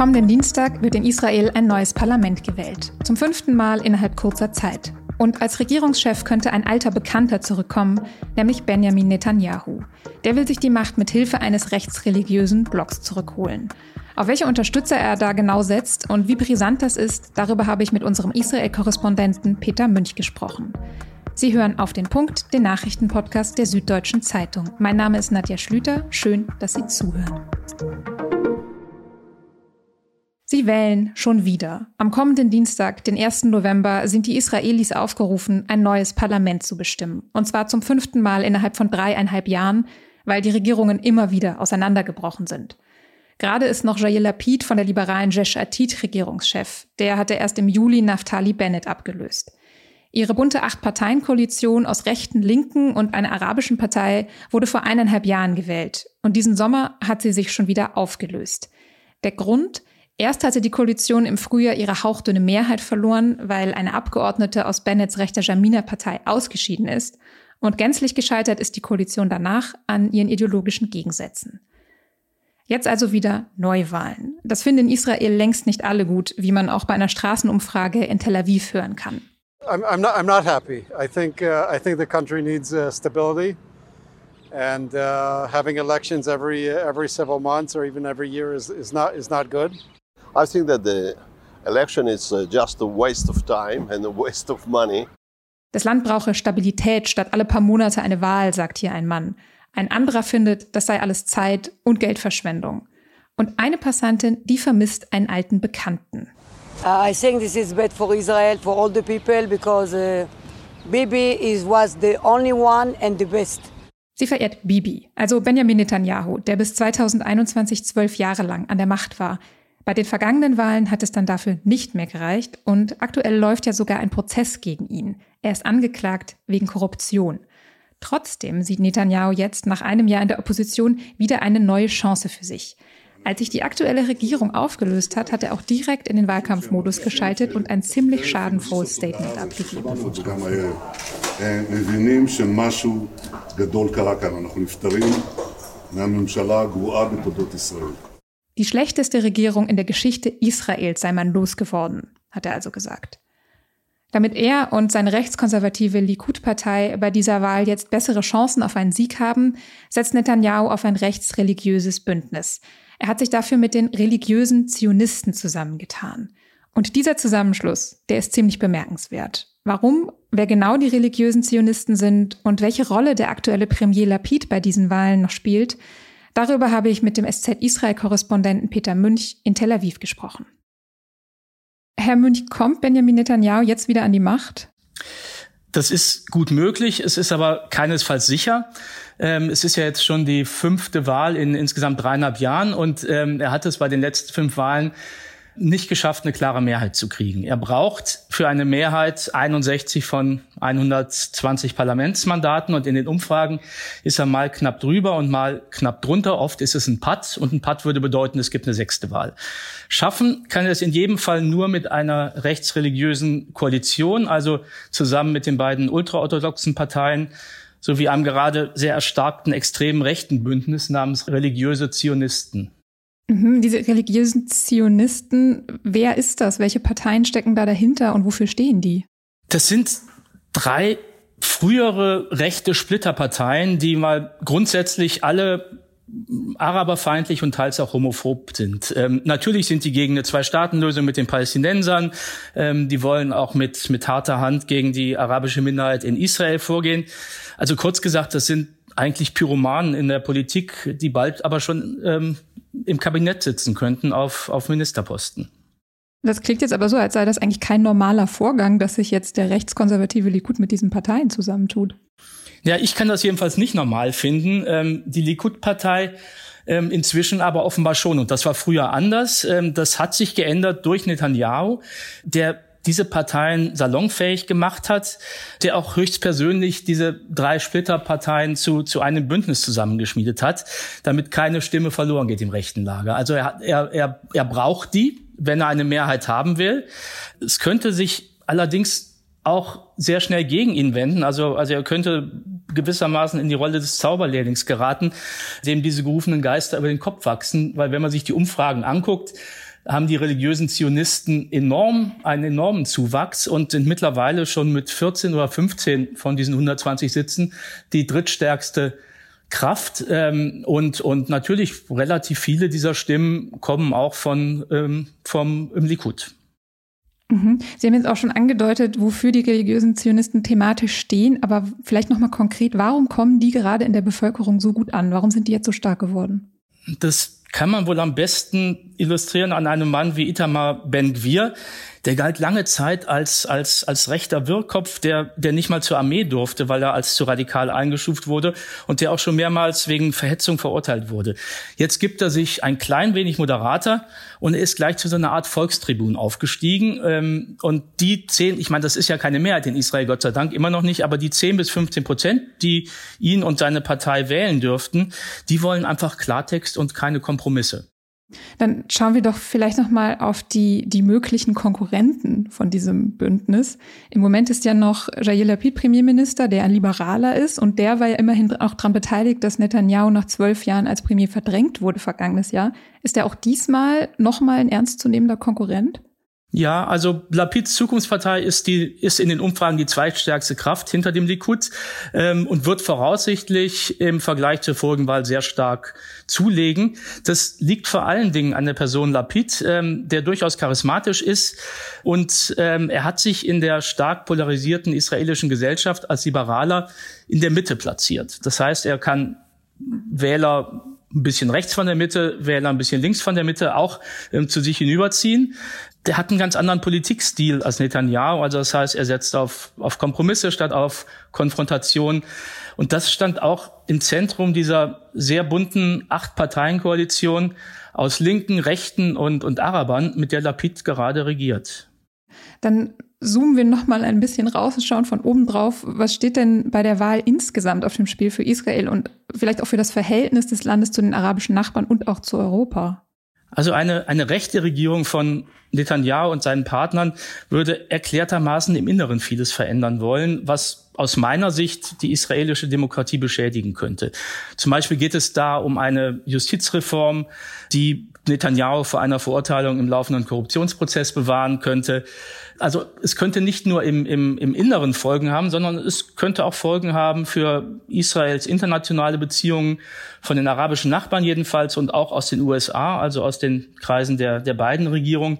Kommenden Dienstag wird in Israel ein neues Parlament gewählt. Zum fünften Mal innerhalb kurzer Zeit. Und als Regierungschef könnte ein alter Bekannter zurückkommen, nämlich Benjamin Netanyahu. Der will sich die Macht mit Hilfe eines rechtsreligiösen Blocks zurückholen. Auf welche Unterstützer er da genau setzt und wie brisant das ist, darüber habe ich mit unserem Israel-Korrespondenten Peter Münch gesprochen. Sie hören auf den Punkt, den Nachrichtenpodcast der Süddeutschen Zeitung. Mein Name ist Nadja Schlüter. Schön, dass Sie zuhören. Sie wählen schon wieder. Am kommenden Dienstag, den 1. November, sind die Israelis aufgerufen, ein neues Parlament zu bestimmen. Und zwar zum fünften Mal innerhalb von dreieinhalb Jahren, weil die Regierungen immer wieder auseinandergebrochen sind. Gerade ist noch Jair Lapid von der liberalen Jesh Atit Regierungschef. Der hatte erst im Juli Naftali Bennett abgelöst. Ihre bunte Acht-Parteien-Koalition aus rechten, linken und einer arabischen Partei wurde vor eineinhalb Jahren gewählt. Und diesen Sommer hat sie sich schon wieder aufgelöst. Der Grund? Erst hatte die Koalition im Frühjahr ihre hauchdünne Mehrheit verloren, weil eine Abgeordnete aus Bennets rechter Jamina-Partei ausgeschieden ist. Und gänzlich gescheitert ist die Koalition danach an ihren ideologischen Gegensätzen. Jetzt also wieder Neuwahlen. Das finden in Israel längst nicht alle gut, wie man auch bei einer Straßenumfrage in Tel Aviv hören kann. I'm, I'm, not, I'm not happy. I think, uh, I think the country needs uh, stability. And uh, having elections every, every several months or even every year is, is, not, is not good. I think that the election is uh, just a waste of time and a waste of money. Das Land brauche Stabilität statt alle paar Monate eine Wahl, sagt hier ein Mann. Ein anderer findet, das sei alles Zeit und Geldverschwendung. Und eine Passantin, die vermisst einen alten Bekannten. Uh, I think this is bad for Israel, for all the people, because uh, Bibi is, was the only one and the best. Sie verehrt Bibi, also Benjamin Netanyahu, der bis 2021 zwölf Jahre lang an der Macht war. Bei den vergangenen Wahlen hat es dann dafür nicht mehr gereicht und aktuell läuft ja sogar ein Prozess gegen ihn. Er ist angeklagt wegen Korruption. Trotzdem sieht Netanyahu jetzt nach einem Jahr in der Opposition wieder eine neue Chance für sich. Als sich die aktuelle Regierung aufgelöst hat, hat er auch direkt in den Wahlkampfmodus geschaltet und ein ziemlich schadenfrohes Statement abgegeben. Die schlechteste Regierung in der Geschichte Israels sei man losgeworden, hat er also gesagt. Damit er und seine rechtskonservative Likud-Partei bei dieser Wahl jetzt bessere Chancen auf einen Sieg haben, setzt Netanyahu auf ein rechtsreligiöses Bündnis. Er hat sich dafür mit den religiösen Zionisten zusammengetan. Und dieser Zusammenschluss, der ist ziemlich bemerkenswert. Warum, wer genau die religiösen Zionisten sind und welche Rolle der aktuelle Premier Lapid bei diesen Wahlen noch spielt, darüber habe ich mit dem SZ-Israel-Korrespondenten Peter Münch in Tel Aviv gesprochen. Herr Münch, kommt Benjamin Netanyahu jetzt wieder an die Macht? Das ist gut möglich, es ist aber keinesfalls sicher. Ähm, es ist ja jetzt schon die fünfte Wahl in insgesamt dreieinhalb Jahren und ähm, er hat es bei den letzten fünf Wahlen nicht geschafft, eine klare Mehrheit zu kriegen. Er braucht für eine Mehrheit 61 von 120 Parlamentsmandaten und in den Umfragen ist er mal knapp drüber und mal knapp drunter. Oft ist es ein Patt und ein Patt würde bedeuten, es gibt eine sechste Wahl. Schaffen kann er es in jedem Fall nur mit einer rechtsreligiösen Koalition, also zusammen mit den beiden ultraorthodoxen Parteien sowie einem gerade sehr erstarkten extremen rechten Bündnis namens religiöse Zionisten. Mhm, diese religiösen Zionisten, wer ist das? Welche Parteien stecken da dahinter und wofür stehen die? Das sind drei frühere rechte Splitterparteien, die mal grundsätzlich alle araberfeindlich und teils auch homophob sind. Ähm, natürlich sind die gegen eine Zwei-Staaten-Lösung mit den Palästinensern. Ähm, die wollen auch mit, mit harter Hand gegen die arabische Minderheit in Israel vorgehen. Also kurz gesagt, das sind eigentlich Pyromanen in der Politik, die bald aber schon ähm, im Kabinett sitzen könnten auf, auf Ministerposten. Das klingt jetzt aber so, als sei das eigentlich kein normaler Vorgang, dass sich jetzt der rechtskonservative Likud mit diesen Parteien zusammentut. Ja, ich kann das jedenfalls nicht normal finden. Ähm, die Likud-Partei ähm, inzwischen aber offenbar schon. Und das war früher anders. Ähm, das hat sich geändert durch Netanyahu, der diese Parteien salonfähig gemacht hat, der auch höchstpersönlich diese drei Splitterparteien zu, zu einem Bündnis zusammengeschmiedet hat, damit keine Stimme verloren geht im rechten Lager. Also er, er, er, er braucht die, wenn er eine Mehrheit haben will. Es könnte sich allerdings auch sehr schnell gegen ihn wenden. Also, also er könnte gewissermaßen in die Rolle des Zauberlehrlings geraten, dem diese gerufenen Geister über den Kopf wachsen. Weil wenn man sich die Umfragen anguckt, haben die religiösen Zionisten enorm, einen enormen Zuwachs und sind mittlerweile schon mit 14 oder 15 von diesen 120 Sitzen die drittstärkste Kraft. Ähm, und, und natürlich relativ viele dieser Stimmen kommen auch von, ähm, vom im Likud. Mhm. Sie haben jetzt auch schon angedeutet, wofür die religiösen Zionisten thematisch stehen, aber vielleicht nochmal konkret, warum kommen die gerade in der Bevölkerung so gut an? Warum sind die jetzt so stark geworden? Das kann man wohl am besten illustrieren an einem Mann wie Itamar Ben-Gvir. Der galt lange Zeit als, als, als rechter Wirrkopf, der, der nicht mal zur Armee durfte, weil er als zu radikal eingestuft wurde und der auch schon mehrmals wegen Verhetzung verurteilt wurde. Jetzt gibt er sich ein klein wenig moderater und er ist gleich zu so einer Art Volkstribun aufgestiegen. Ähm, und die zehn, ich meine, das ist ja keine Mehrheit in Israel, Gott sei Dank, immer noch nicht, aber die 10 bis 15 Prozent, die ihn und seine Partei wählen dürften, die wollen einfach Klartext und keine Kompromisse. Dann schauen wir doch vielleicht noch mal auf die, die möglichen Konkurrenten von diesem Bündnis. Im Moment ist ja noch Jair Lapid Premierminister, der ein Liberaler ist und der war ja immerhin auch daran beteiligt, dass Netanyahu nach zwölf Jahren als Premier verdrängt wurde vergangenes Jahr. Ist er auch diesmal noch mal ein ernstzunehmender Konkurrent? Ja, also Lapids Zukunftspartei ist die ist in den Umfragen die zweitstärkste Kraft hinter dem Likud ähm, und wird voraussichtlich im Vergleich zur vorigen Wahl sehr stark zulegen. Das liegt vor allen Dingen an der Person Lapid, ähm, der durchaus charismatisch ist und ähm, er hat sich in der stark polarisierten israelischen Gesellschaft als Liberaler in der Mitte platziert. Das heißt, er kann Wähler ein bisschen rechts von der Mitte, Wähler ein bisschen links von der Mitte auch ähm, zu sich hinüberziehen der hat einen ganz anderen Politikstil als Netanyahu. Also das heißt, er setzt auf, auf Kompromisse statt auf Konfrontation. Und das stand auch im Zentrum dieser sehr bunten Acht-Parteien-Koalition aus Linken, Rechten und, und Arabern, mit der Lapid gerade regiert. Dann zoomen wir noch mal ein bisschen raus und schauen von oben drauf. Was steht denn bei der Wahl insgesamt auf dem Spiel für Israel und vielleicht auch für das Verhältnis des Landes zu den arabischen Nachbarn und auch zu Europa? Also eine, eine rechte Regierung von Netanyahu und seinen Partnern würde erklärtermaßen im Inneren vieles verändern wollen, was aus meiner Sicht die israelische Demokratie beschädigen könnte. Zum Beispiel geht es da um eine Justizreform, die Netanyahu vor einer Verurteilung im laufenden Korruptionsprozess bewahren könnte. Also es könnte nicht nur im, im, im Inneren Folgen haben, sondern es könnte auch Folgen haben für Israels internationale Beziehungen von den arabischen Nachbarn jedenfalls und auch aus den USA, also aus den Kreisen der, der beiden Regierungen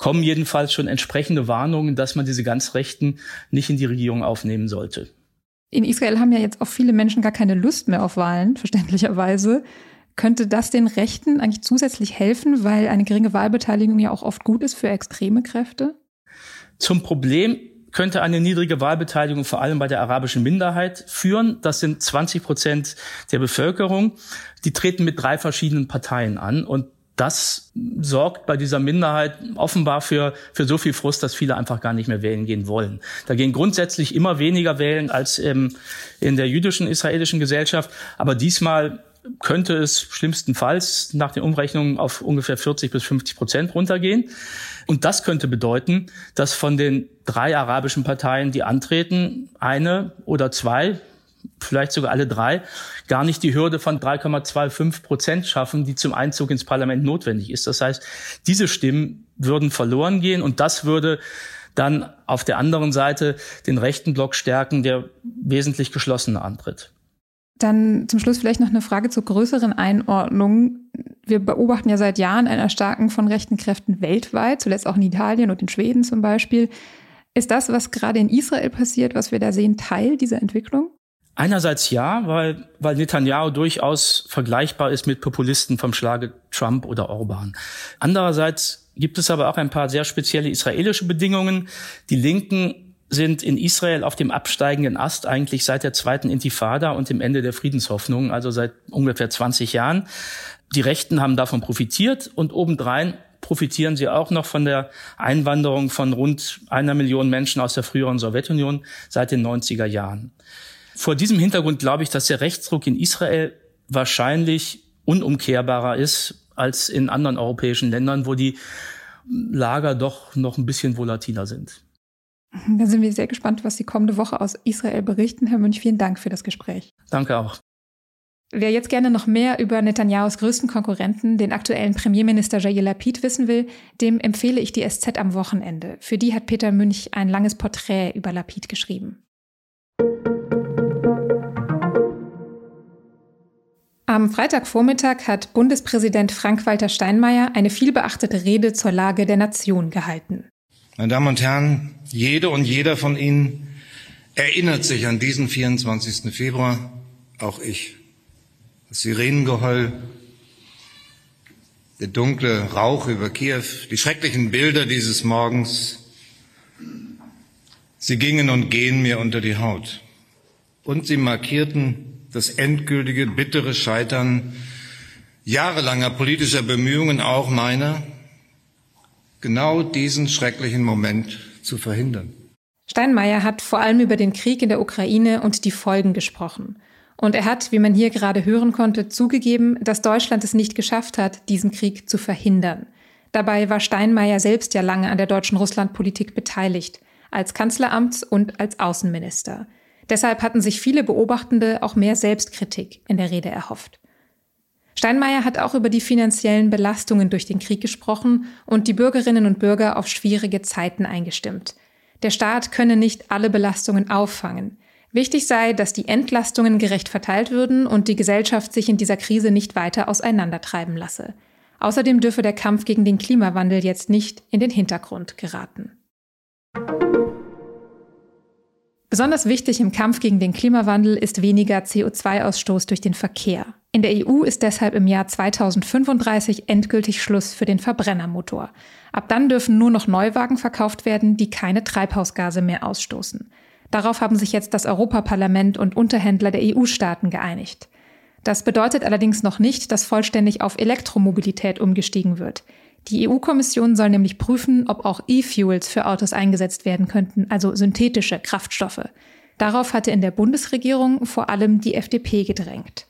kommen jedenfalls schon entsprechende Warnungen, dass man diese ganz Rechten nicht in die Regierung aufnehmen sollte. In Israel haben ja jetzt auch viele Menschen gar keine Lust mehr auf Wahlen, verständlicherweise. Könnte das den Rechten eigentlich zusätzlich helfen, weil eine geringe Wahlbeteiligung ja auch oft gut ist für extreme Kräfte? Zum Problem könnte eine niedrige Wahlbeteiligung vor allem bei der arabischen Minderheit führen. Das sind 20 Prozent der Bevölkerung. Die treten mit drei verschiedenen Parteien an und das sorgt bei dieser Minderheit offenbar für, für so viel Frust, dass viele einfach gar nicht mehr wählen gehen wollen. Da gehen grundsätzlich immer weniger wählen als ähm, in der jüdischen israelischen Gesellschaft. Aber diesmal könnte es schlimmstenfalls nach den Umrechnungen auf ungefähr 40 bis 50 Prozent runtergehen. Und das könnte bedeuten, dass von den drei arabischen Parteien, die antreten, eine oder zwei, vielleicht sogar alle drei, gar nicht die Hürde von 3,25 Prozent schaffen, die zum Einzug ins Parlament notwendig ist. Das heißt, diese Stimmen würden verloren gehen und das würde dann auf der anderen Seite den rechten Block stärken, der wesentlich geschlossener antritt. Dann zum Schluss vielleicht noch eine Frage zur größeren Einordnung. Wir beobachten ja seit Jahren eine Erstarken von rechten Kräften weltweit, zuletzt auch in Italien und in Schweden zum Beispiel. Ist das, was gerade in Israel passiert, was wir da sehen, Teil dieser Entwicklung? Einerseits ja, weil, weil Netanyahu durchaus vergleichbar ist mit Populisten vom Schlage Trump oder Orban. Andererseits gibt es aber auch ein paar sehr spezielle israelische Bedingungen. Die Linken sind in Israel auf dem absteigenden Ast eigentlich seit der zweiten Intifada und dem Ende der Friedenshoffnung, also seit ungefähr 20 Jahren. Die Rechten haben davon profitiert und obendrein profitieren sie auch noch von der Einwanderung von rund einer Million Menschen aus der früheren Sowjetunion seit den 90er Jahren. Vor diesem Hintergrund glaube ich, dass der Rechtsdruck in Israel wahrscheinlich unumkehrbarer ist als in anderen europäischen Ländern, wo die Lager doch noch ein bisschen volatiler sind. Da sind wir sehr gespannt, was Sie kommende Woche aus Israel berichten. Herr Münch, vielen Dank für das Gespräch. Danke auch. Wer jetzt gerne noch mehr über Netanyahus größten Konkurrenten, den aktuellen Premierminister Jair Lapid, wissen will, dem empfehle ich die SZ am Wochenende. Für die hat Peter Münch ein langes Porträt über Lapid geschrieben. Am Freitagvormittag hat Bundespräsident Frank-Walter Steinmeier eine vielbeachtete Rede zur Lage der Nation gehalten. Meine Damen und Herren, jede und jeder von Ihnen erinnert sich an diesen 24. Februar, auch ich das Sirenengeheul, der dunkle Rauch über Kiew, die schrecklichen Bilder dieses Morgens, sie gingen und gehen mir unter die Haut. Und sie markierten das endgültige, bittere Scheitern jahrelanger politischer Bemühungen, auch meiner, genau diesen schrecklichen Moment zu verhindern. Steinmeier hat vor allem über den Krieg in der Ukraine und die Folgen gesprochen. Und er hat, wie man hier gerade hören konnte, zugegeben, dass Deutschland es nicht geschafft hat, diesen Krieg zu verhindern. Dabei war Steinmeier selbst ja lange an der deutschen Russlandpolitik beteiligt, als Kanzleramts- und als Außenminister. Deshalb hatten sich viele Beobachtende auch mehr Selbstkritik in der Rede erhofft. Steinmeier hat auch über die finanziellen Belastungen durch den Krieg gesprochen und die Bürgerinnen und Bürger auf schwierige Zeiten eingestimmt. Der Staat könne nicht alle Belastungen auffangen. Wichtig sei, dass die Entlastungen gerecht verteilt würden und die Gesellschaft sich in dieser Krise nicht weiter auseinandertreiben lasse. Außerdem dürfe der Kampf gegen den Klimawandel jetzt nicht in den Hintergrund geraten. Besonders wichtig im Kampf gegen den Klimawandel ist weniger CO2-Ausstoß durch den Verkehr. In der EU ist deshalb im Jahr 2035 endgültig Schluss für den Verbrennermotor. Ab dann dürfen nur noch Neuwagen verkauft werden, die keine Treibhausgase mehr ausstoßen. Darauf haben sich jetzt das Europaparlament und Unterhändler der EU-Staaten geeinigt. Das bedeutet allerdings noch nicht, dass vollständig auf Elektromobilität umgestiegen wird. Die EU-Kommission soll nämlich prüfen, ob auch E-Fuels für Autos eingesetzt werden könnten, also synthetische Kraftstoffe. Darauf hatte in der Bundesregierung vor allem die FDP gedrängt.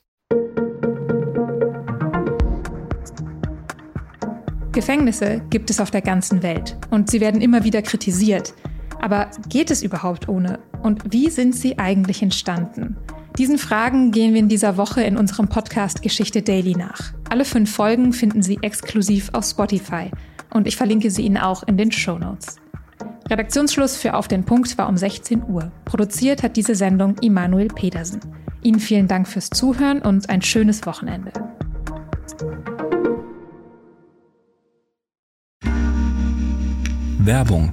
Gefängnisse gibt es auf der ganzen Welt und sie werden immer wieder kritisiert. Aber geht es überhaupt ohne? Und wie sind sie eigentlich entstanden? Diesen Fragen gehen wir in dieser Woche in unserem Podcast Geschichte Daily nach. Alle fünf Folgen finden Sie exklusiv auf Spotify und ich verlinke sie Ihnen auch in den Show Notes. Redaktionsschluss für Auf den Punkt war um 16 Uhr. Produziert hat diese Sendung Immanuel Pedersen. Ihnen vielen Dank fürs Zuhören und ein schönes Wochenende. Werbung